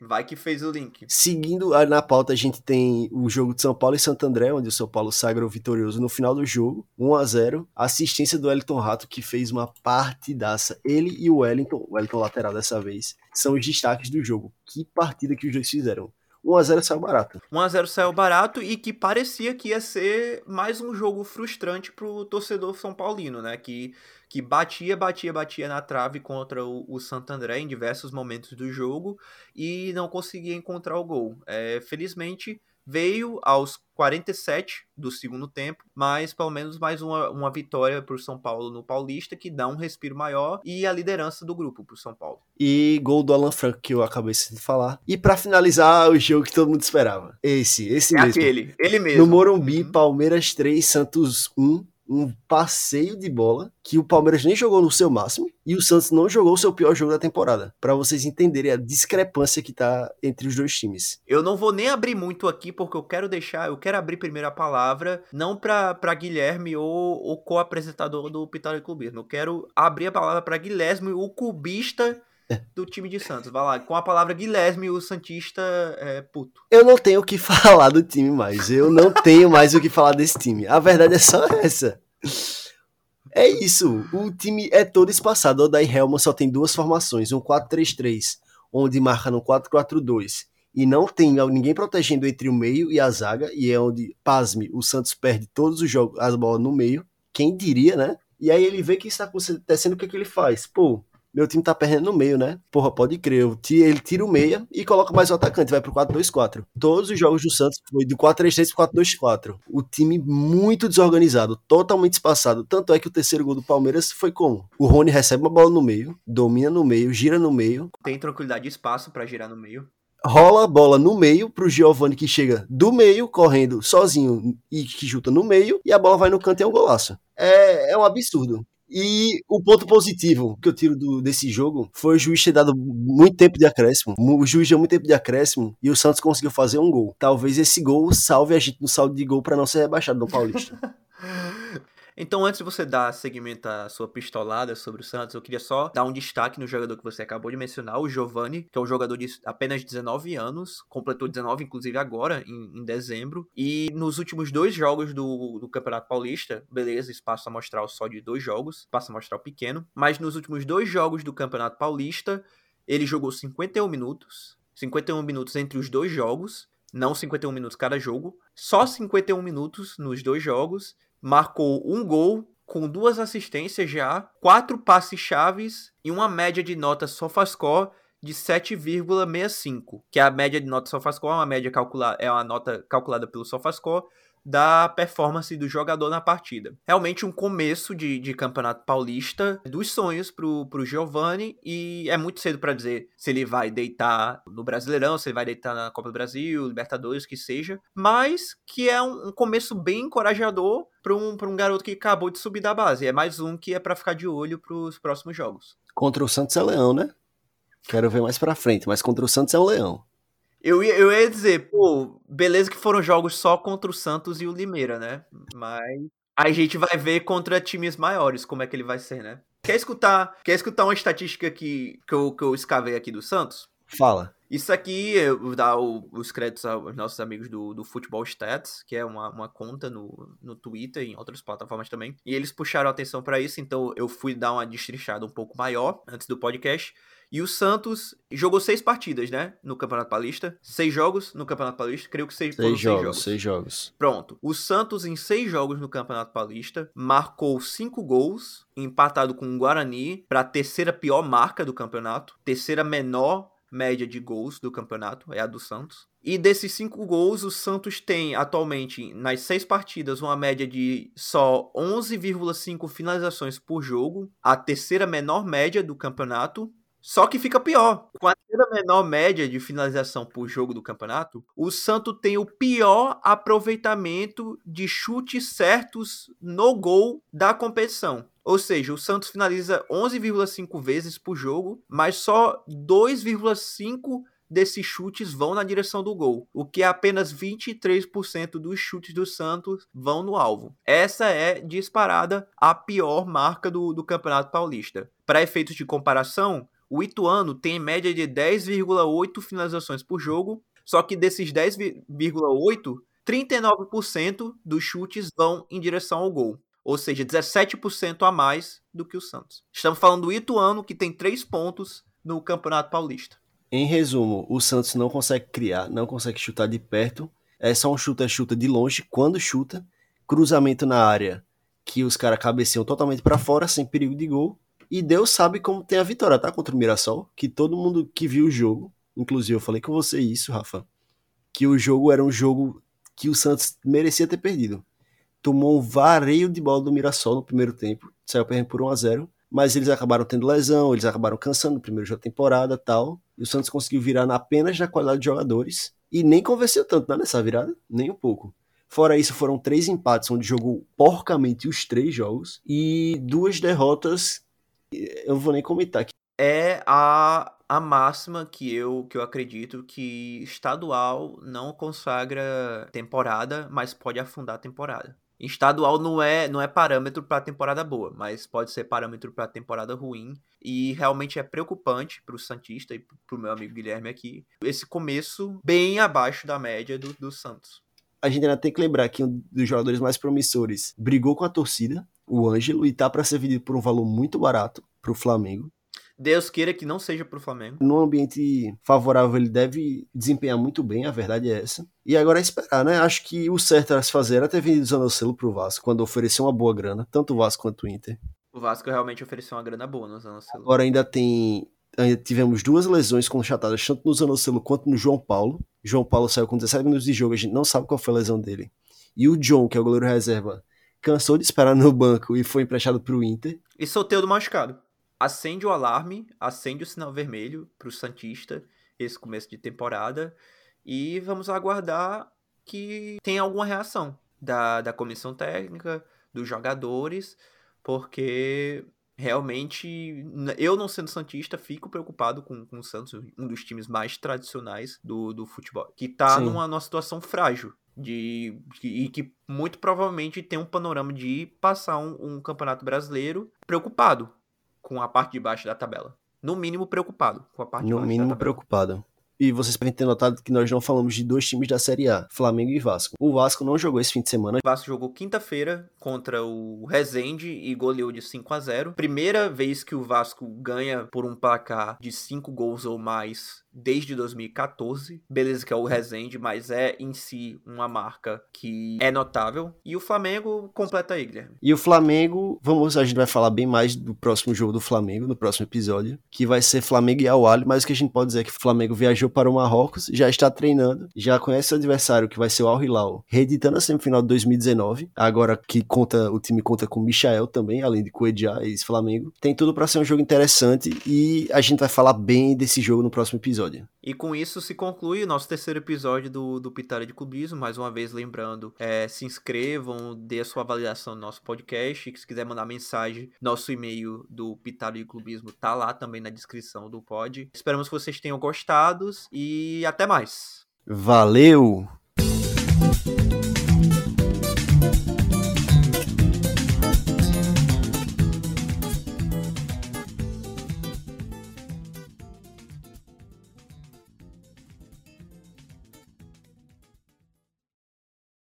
Vai que fez o link. Seguindo na pauta, a gente tem o jogo de São Paulo e Santo André, onde o São Paulo sagrou vitorioso no final do jogo, 1 a 0 Assistência do Wellington Rato, que fez uma partidaça. Ele e o Wellington, o Wellington lateral dessa vez, são os destaques do jogo. Que partida que os dois fizeram. 1x0 saiu barato. 1x0 saiu barato e que parecia que ia ser mais um jogo frustrante pro torcedor São Paulino, né? Que que batia, batia, batia na trave contra o, o Santo André em diversos momentos do jogo e não conseguia encontrar o gol. É, felizmente veio aos 47 do segundo tempo, mas pelo menos mais uma, uma vitória para o São Paulo no Paulista, que dá um respiro maior e a liderança do grupo para o São Paulo. E gol do Alan Franco, que eu acabei de falar. E para finalizar, o jogo que todo mundo esperava. Esse, esse é mesmo. aquele, ele mesmo. No Morumbi, uhum. Palmeiras 3, Santos 1 um passeio de bola que o Palmeiras nem jogou no seu máximo e o Santos não jogou o seu pior jogo da temporada. Para vocês entenderem a discrepância que tá entre os dois times. Eu não vou nem abrir muito aqui porque eu quero deixar, eu quero abrir primeiro a palavra não para Guilherme ou o co-apresentador do Pitário Clubismo. Eu quero abrir a palavra para Guilherme, o cubista do time de Santos. Vai lá, com a palavra Guilherme, o Santista é puto. Eu não tenho o que [laughs] falar do time mais. Eu não tenho mais o que falar desse time. A verdade é só essa. [laughs] É isso. O time é todo espaçado. O Odair Helman só tem duas formações: um 4-3-3, onde marca no 4-4-2. E não tem ninguém protegendo entre o meio e a zaga. E é onde, pasme, o Santos perde todos os jogos, as bolas no meio. Quem diria, né? E aí ele vê que está acontecendo, o que, que ele faz? Pô, meu time tá perdendo no meio, né? Porra, pode crer. Ele tira o meia e coloca mais o atacante, vai pro 4-2-4. Todos os jogos do Santos foi de 4-3-3 pro 4-2-4. O time muito desorganizado, totalmente espaçado. Tanto é que o terceiro gol do Palmeiras foi como? O Rony recebe uma bola no meio, domina no meio, gira no meio. Tem tranquilidade de espaço para girar no meio. Rola a bola no meio pro Giovani que chega do meio, correndo sozinho e que chuta no meio, e a bola vai no canto e é um golaço. É, é um absurdo. E o ponto positivo que eu tiro do, desse jogo foi o juiz ter dado muito tempo de acréscimo. O juiz deu muito tempo de acréscimo e o Santos conseguiu fazer um gol. Talvez esse gol salve a gente no saldo de gol para não ser rebaixado no Paulista. [laughs] Então, antes de você dar seguimento à sua pistolada sobre o Santos, eu queria só dar um destaque no jogador que você acabou de mencionar, o Giovani, que é um jogador de apenas 19 anos, completou 19, inclusive, agora, em, em dezembro. E nos últimos dois jogos do, do Campeonato Paulista, beleza, espaço amostral só de dois jogos, espaço amostral pequeno, mas nos últimos dois jogos do Campeonato Paulista, ele jogou 51 minutos, 51 minutos entre os dois jogos, não 51 minutos cada jogo, só 51 minutos nos dois jogos marcou um gol com duas assistências já, quatro passes chaves e uma média de nota SofaScore de 7,65, que é a média de nota SofaScore é uma média calculada, é uma nota calculada pelo SofaScore da performance do jogador na partida. Realmente um começo de, de campeonato paulista dos sonhos pro, pro Giovani e é muito cedo para dizer se ele vai deitar no Brasileirão, se ele vai deitar na Copa do Brasil, Libertadores, que seja, mas que é um, um começo bem encorajador para um, um garoto que acabou de subir da base. É mais um que é para ficar de olho para os próximos jogos. Contra o Santos é Leão, né? Quero ver mais para frente, mas contra o Santos é o Leão. Eu ia, eu ia dizer, pô, beleza que foram jogos só contra o Santos e o Limeira, né? Mas a gente vai ver contra times maiores como é que ele vai ser, né? Quer escutar, quer escutar uma estatística que, que, eu, que eu escavei aqui do Santos? Fala. Isso aqui eu dar os créditos aos nossos amigos do, do Football Stats, que é uma, uma conta no, no Twitter e em outras plataformas também. E eles puxaram atenção para isso, então eu fui dar uma destrichada um pouco maior antes do podcast. E o Santos jogou seis partidas, né? No Campeonato Paulista. Seis jogos no Campeonato Paulista. Creio que seis, seis, seis jogos, jogos. Seis jogos. Pronto. O Santos, em seis jogos no Campeonato Paulista, marcou cinco gols, empatado com o Guarani, para a terceira pior marca do campeonato. Terceira menor média de gols do campeonato, é a do Santos. E desses cinco gols, o Santos tem atualmente, nas seis partidas, uma média de só 11,5 finalizações por jogo, a terceira menor média do campeonato. Só que fica pior. Com a terceira menor média de finalização por jogo do campeonato, o Santos tem o pior aproveitamento de chutes certos no gol da competição. Ou seja, o Santos finaliza 11,5 vezes por jogo, mas só 2,5 desses chutes vão na direção do gol, o que é apenas 23% dos chutes do Santos vão no alvo. Essa é disparada a pior marca do, do Campeonato Paulista. Para efeitos de comparação, o Ituano tem média de 10,8 finalizações por jogo, só que desses 10,8, 39% dos chutes vão em direção ao gol. Ou seja, 17% a mais do que o Santos. Estamos falando do Ituano, que tem 3 pontos no Campeonato Paulista. Em resumo, o Santos não consegue criar, não consegue chutar de perto. É só um chuta-chuta de longe, quando chuta. Cruzamento na área, que os caras cabeceiam totalmente para fora, sem perigo de gol. E Deus sabe como tem a vitória, tá? Contra o Mirassol. Que todo mundo que viu o jogo, inclusive eu falei com você isso, Rafa, que o jogo era um jogo que o Santos merecia ter perdido. Tomou um vareio de bola do Mirassol no primeiro tempo, saiu perdendo por 1 a 0 mas eles acabaram tendo lesão, eles acabaram cansando no primeiro jogo da temporada tal. E o Santos conseguiu virar apenas na qualidade de jogadores. E nem convenceu tanto né, nessa virada, nem um pouco. Fora isso, foram três empates, onde jogou porcamente os três jogos. E duas derrotas eu vou nem comentar aqui. É a, a máxima que eu, que eu acredito que estadual não consagra temporada, mas pode afundar a temporada. Estadual não é, não é parâmetro para temporada boa, mas pode ser parâmetro para temporada ruim. E realmente é preocupante para o Santista e para o meu amigo Guilherme aqui, esse começo bem abaixo da média do, do Santos. A gente ainda tem que lembrar que um dos jogadores mais promissores brigou com a torcida, o Ângelo, e tá para ser vendido por um valor muito barato para o Flamengo. Deus queira que não seja para o Flamengo. Num ambiente favorável, ele deve desempenhar muito bem, a verdade é essa. E agora é esperar, né? Acho que o certo era se fazer era ter vendido o Zanocelo pro Vasco, quando ofereceu uma boa grana, tanto o Vasco quanto o Inter. O Vasco realmente ofereceu uma grana boa no Zanocelo. Agora ainda tem. Ainda tivemos duas lesões constatadas, tanto no Zanocelo quanto no João Paulo. João Paulo saiu com 17 minutos de jogo, a gente não sabe qual foi a lesão dele. E o John, que é o goleiro reserva, cansou de esperar no banco e foi emprestado para o Inter. E do machucado. Acende o alarme, acende o sinal vermelho para o Santista esse começo de temporada e vamos aguardar que tenha alguma reação da, da comissão técnica, dos jogadores, porque realmente eu não sendo santista fico preocupado com, com o Santos, um dos times mais tradicionais do, do futebol, que tá numa, numa situação frágil de, de, e que muito provavelmente tem um panorama de passar um, um, campeonato brasileiro preocupado com a parte de baixo da tabela. No mínimo preocupado com a parte no de baixo mínimo preocupado. E vocês podem ter notado que nós não falamos de dois times da Série A, Flamengo e Vasco. O Vasco não jogou esse fim de semana. O Vasco jogou quinta-feira contra o Rezende e goleou de 5 a 0. Primeira vez que o Vasco ganha por um placar de 5 gols ou mais desde 2014. Beleza que é o Rezende, mas é em si uma marca que é notável. E o Flamengo completa aí, Guilherme. E o Flamengo, vamos, a gente vai falar bem mais do próximo jogo do Flamengo, no próximo episódio, que vai ser Flamengo e Al mas o que a gente pode dizer é que o Flamengo viajou para o Marrocos, já está treinando, já conhece o adversário que vai ser o Al Hilal, reeditando a semifinal de 2019, agora que conta o time conta com o Michael também, além de Coedja, ex-Flamengo. Tem tudo para ser um jogo interessante e a gente vai falar bem desse jogo no próximo episódio episódio. E com isso se conclui o nosso terceiro episódio do, do Pitada de Clubismo. Mais uma vez, lembrando, é, se inscrevam, dê a sua avaliação no nosso podcast. E se quiser mandar mensagem, nosso e-mail do Pitada de Clubismo tá lá também na descrição do pod. Esperamos que vocês tenham gostado e até mais. Valeu!